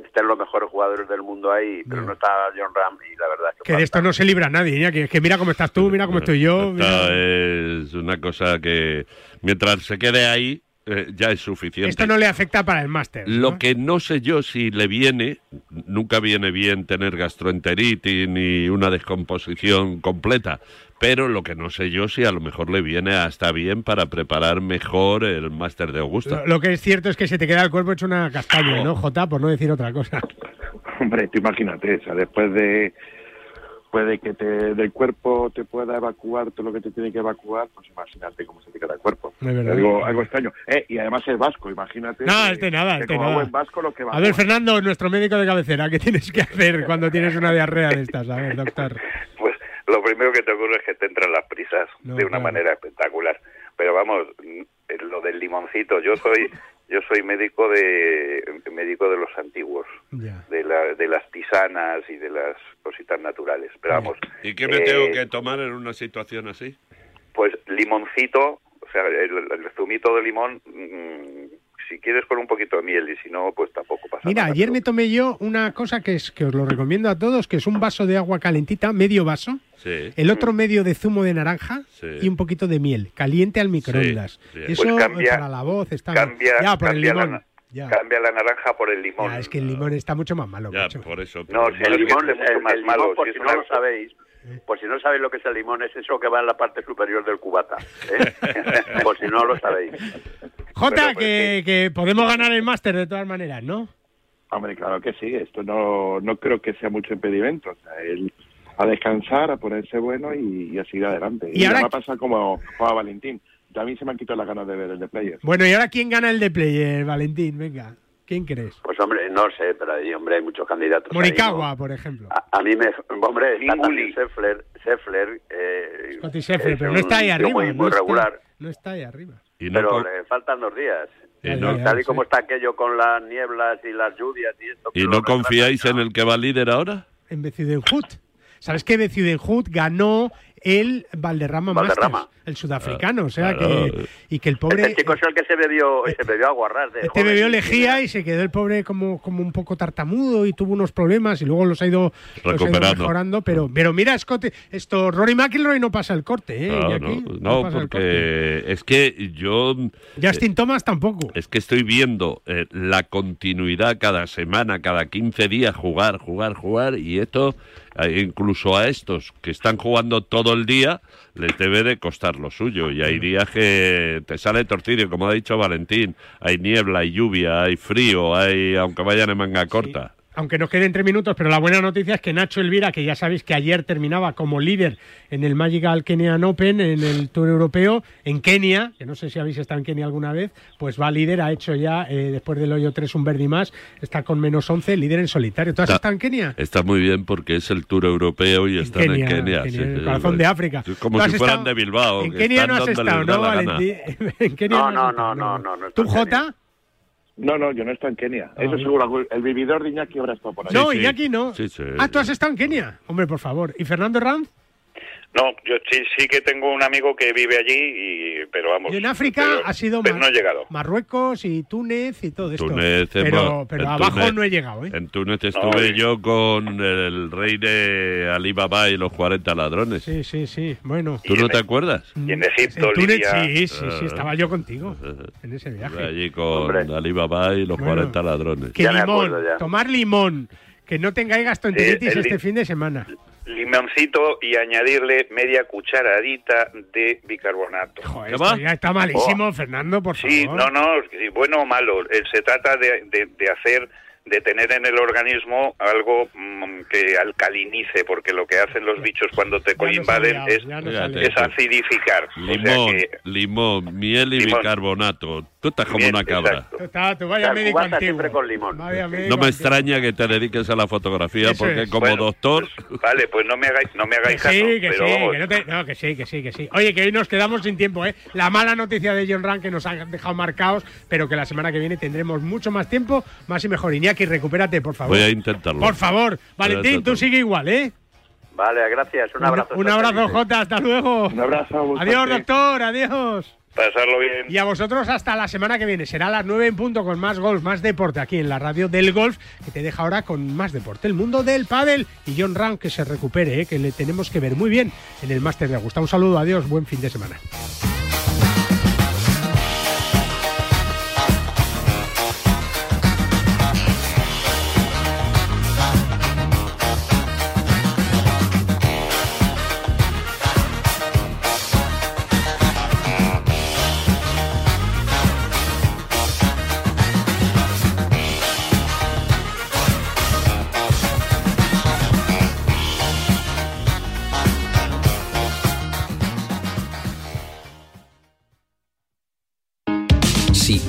estén los mejores jugadores del mundo ahí, pero no está John Ram y la verdad que... de esto no se libra nadie, ya que, que mira cómo estás tú, mira cómo estoy yo. es una cosa que mientras se quede ahí, eh, ya es suficiente. Esto no le afecta para el máster. Lo que no sé yo si le viene, nunca viene bien tener gastroenteritis ni una descomposición completa, pero lo que no sé yo si a lo mejor le viene hasta bien para preparar mejor el máster de Augusta. Lo, que es cierto es que se te queda el cuerpo hecho una castaña, ¿no, Jota? Por no decir otra cosa. (laughs) Hombre, tú imagínate, o sea, después de puede que te, del cuerpo te pueda evacuar todo lo que te tiene que evacuar, pues imagínate cómo se te queda el cuerpo. Algo, algo extraño. Eh, y además es vasco, imagínate. No, este nada, este nada. Vasco, lo que a ver, Fernando, nuestro médico de cabecera, ¿qué tienes que hacer cuando tienes una diarrea de estas? A ver, doctor. (laughs) Pues lo primero que te ocurre es que te entran las prisas de una manera espectacular. Pero vamos, lo del limoncito, yo soy (laughs) yo soy médico de médico de los antiguos, de, la, de las tisanas y de las cositas naturales. Pero vamos. ¿Y qué me tengo eh, que tomar en una situación así? Pues limoncito, o sea, el, zumito de limón. Mm, si quieres con un poquito de miel y si no, pues tampoco pasa Mira, nada. ayer me tomé yo una cosa que es que os lo recomiendo a todos, que es un vaso de agua calentita, medio vaso, el otro medio de zumo de naranja y un poquito de miel, caliente al microondas. Eso pues cambia, para la voz está cambia, ya por el limón. La, Cambia la naranja por el limón. es que el limón está mucho más malo. Ya, por eso. No, el limón es mucho más malo. Por si, no lo sabéis, por si no sabéis lo que es el limón, es eso que va en la parte superior del cubata. ¿eh? (laughs) por si no lo sabéis. Jota, que, que podemos ganar el máster de todas maneras, ¿no? Hombre, claro que sí. Esto no, no creo que sea mucho impedimento. O sea, él a descansar, a ponerse bueno y, a seguir adelante. Y, ahora va a pasar como a Valentín. A mí se me han quitado las ganas de ver el de Player. Bueno, ¿y ahora quién gana el de Player, Valentín? Venga, ¿quién crees? Pues hombre, no sé, pero ahí, hombre, hay muchos candidatos. Morikawa, por ejemplo. A, mí me... Hombre, está también Scheffler, Scheffler, eh, Scotty Scheffler, pero no está ahí arriba. Muy, muy regular. no está ahí arriba. Pero le faltan dos días. Y tal y como está aquello con las nieblas y las lluvias y esto. ¿Y no confiáis en el que va líder ahora? En Bezuidenhout. ¿Sabes que Bezuidenhout ganó el Valderrama, Valderrama. el sudafricano, o sea que y que el pobre este chico es el que se bebió se bebió aguarrar de este bebió lejía y se quedó el pobre como como un poco tartamudo y tuvo unos problemas y luego los ha ido, mejorando, pero pero mira Scott, esto Rory McIlroy no pasa el corte, ¿eh? no, porque es que yo Justin Thomas tampoco. Es que estoy viendo eh, la continuidad cada semana, cada 15 días jugar, jugar, jugar y esto incluso a estos que están jugando todo el día, les debe de costar lo suyo. Y hay días que te sale torcido, como ha dicho Valentín, hay niebla, hay lluvia, hay frío, hay aunque vayan en manga corta aunque nos queden tres minutos, pero la buena noticia es que Nacho Elvira, que ya sabéis que ayer terminaba como líder en el Magical Kenyan Open, en el Tour Europeo, en Kenia, que no sé si habéis estado en Kenia alguna vez, pues va líder, ha hecho ya, eh, después del hoyo 3, un verde más, está con menos 11, líder en solitario. ¿Tú has estado en Kenia? Está muy bien porque es el Tour Europeo y están en Kenia. en el corazón de África. Como si fueran de Bilbao. En Kenia no has (laughs) estado, ¿no, Valentín? no, no, no, no, no, ¿Tú, Jota? No, no, yo no he estado en Kenia. Ah, Eso seguro. El vividor de Iñaki habrá estado por ahí. No, Iñaki no. Ah, tú has estado en Kenia. Hombre, por favor. ¿Y Fernando Ranz? No, yo sí, sí que tengo un amigo que vive allí, y, pero vamos. Y en África ha sido no he llegado. Marruecos y Túnez y todo esto. Túnez, pero, pero abajo no he llegado. ¿eh? En Túnez estuve yo con el rey de Alibaba y los 40 ladrones. Sí, sí, sí. Bueno. ¿Tú no te acuerdas? Y en Egipto, en Túnez, Sí, sí, sí, estaba yo contigo (laughs) en ese viaje. Allí con Alibaba y los 40 ladrones. Que limón, tomar limón, que no tengáis gastroenteritis este fin de semana limoncito y añadirle media cucharadita de bicarbonato. Joder, esto ya está malísimo, Fernando, por Sí, favor. no, no, bueno o malo. Eh, Se trata de, de- de hacer, de tener en el organismo algo mm, que alcalinice, porque lo que hacen los bichos cuando te invaden liado, es, es acidificar. O sea Limón, que limón, miel y Limón. bicarbonato. Tú estás como una cabra. Tú está- tú vaya La médico antiguo. siempre con limón. Vaya médico No me antiguo. extraña que te dediques a la fotografía Eso porque es. como Bueno, doctor... Vale, pues no me hagáis, no me Que hagáis caso, sí, que pero sí, vamos. que no, te- no, que sí, que sí, que sí. Oye, que hoy nos quedamos sin tiempo, ¿eh? La mala noticia de John Rank que nos ha dejado marcados, pero que la semana que viene tendremos mucho más tiempo, más y mejor. Iñaki, recupérate, por favor. Voy a intentarlo. Por favor. Valentín, tú sigue igual, ¿eh? Vale, gracias. Un abrazo. Un abrazo, Jota, hasta luego. Un abrazo, Adiós, doctor, adiós. Pasarlo bien. Y a vosotros hasta la semana que viene. Será a las 9 en punto con más golf, más deporte aquí en la radio del golf, que te deja ahora con más deporte. El mundo del pádel y John Ram que se recupere, ¿eh? que le tenemos que ver muy bien en el máster de Augusta. Un saludo, adiós, buen fin de semana.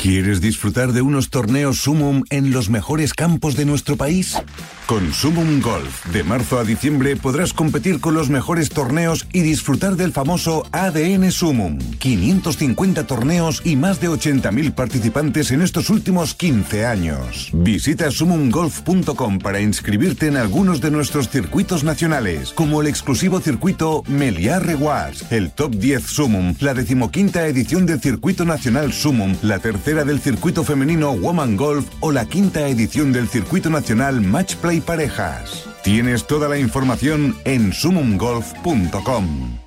¿Quieres disfrutar de unos torneos Sumum en los mejores campos de nuestro país? Con Sumum Golf, de marzo a diciembre podrás competir con los mejores torneos y disfrutar del famoso ADN Sumum. 550 torneos y más de 80.000 participantes en estos últimos 15 años. Visita sumumgolf.com para inscribirte en algunos de nuestros circuitos nacionales, como el exclusivo circuito Meliá Rewards, el Top 10 Sumum, la decimoquinta edición del circuito nacional Sumum, la tercera del circuito femenino Woman Golf o la quinta edición del circuito nacional Match Play Parejas. Tienes toda la información en sumumgolf.com.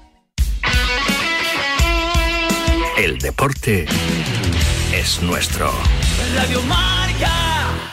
El deporte es nuestro. Radio Marca.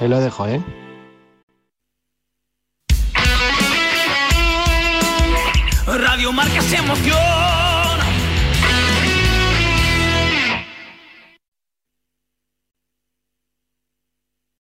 ahí lo dejo, ¿eh? Radio Marca se emoción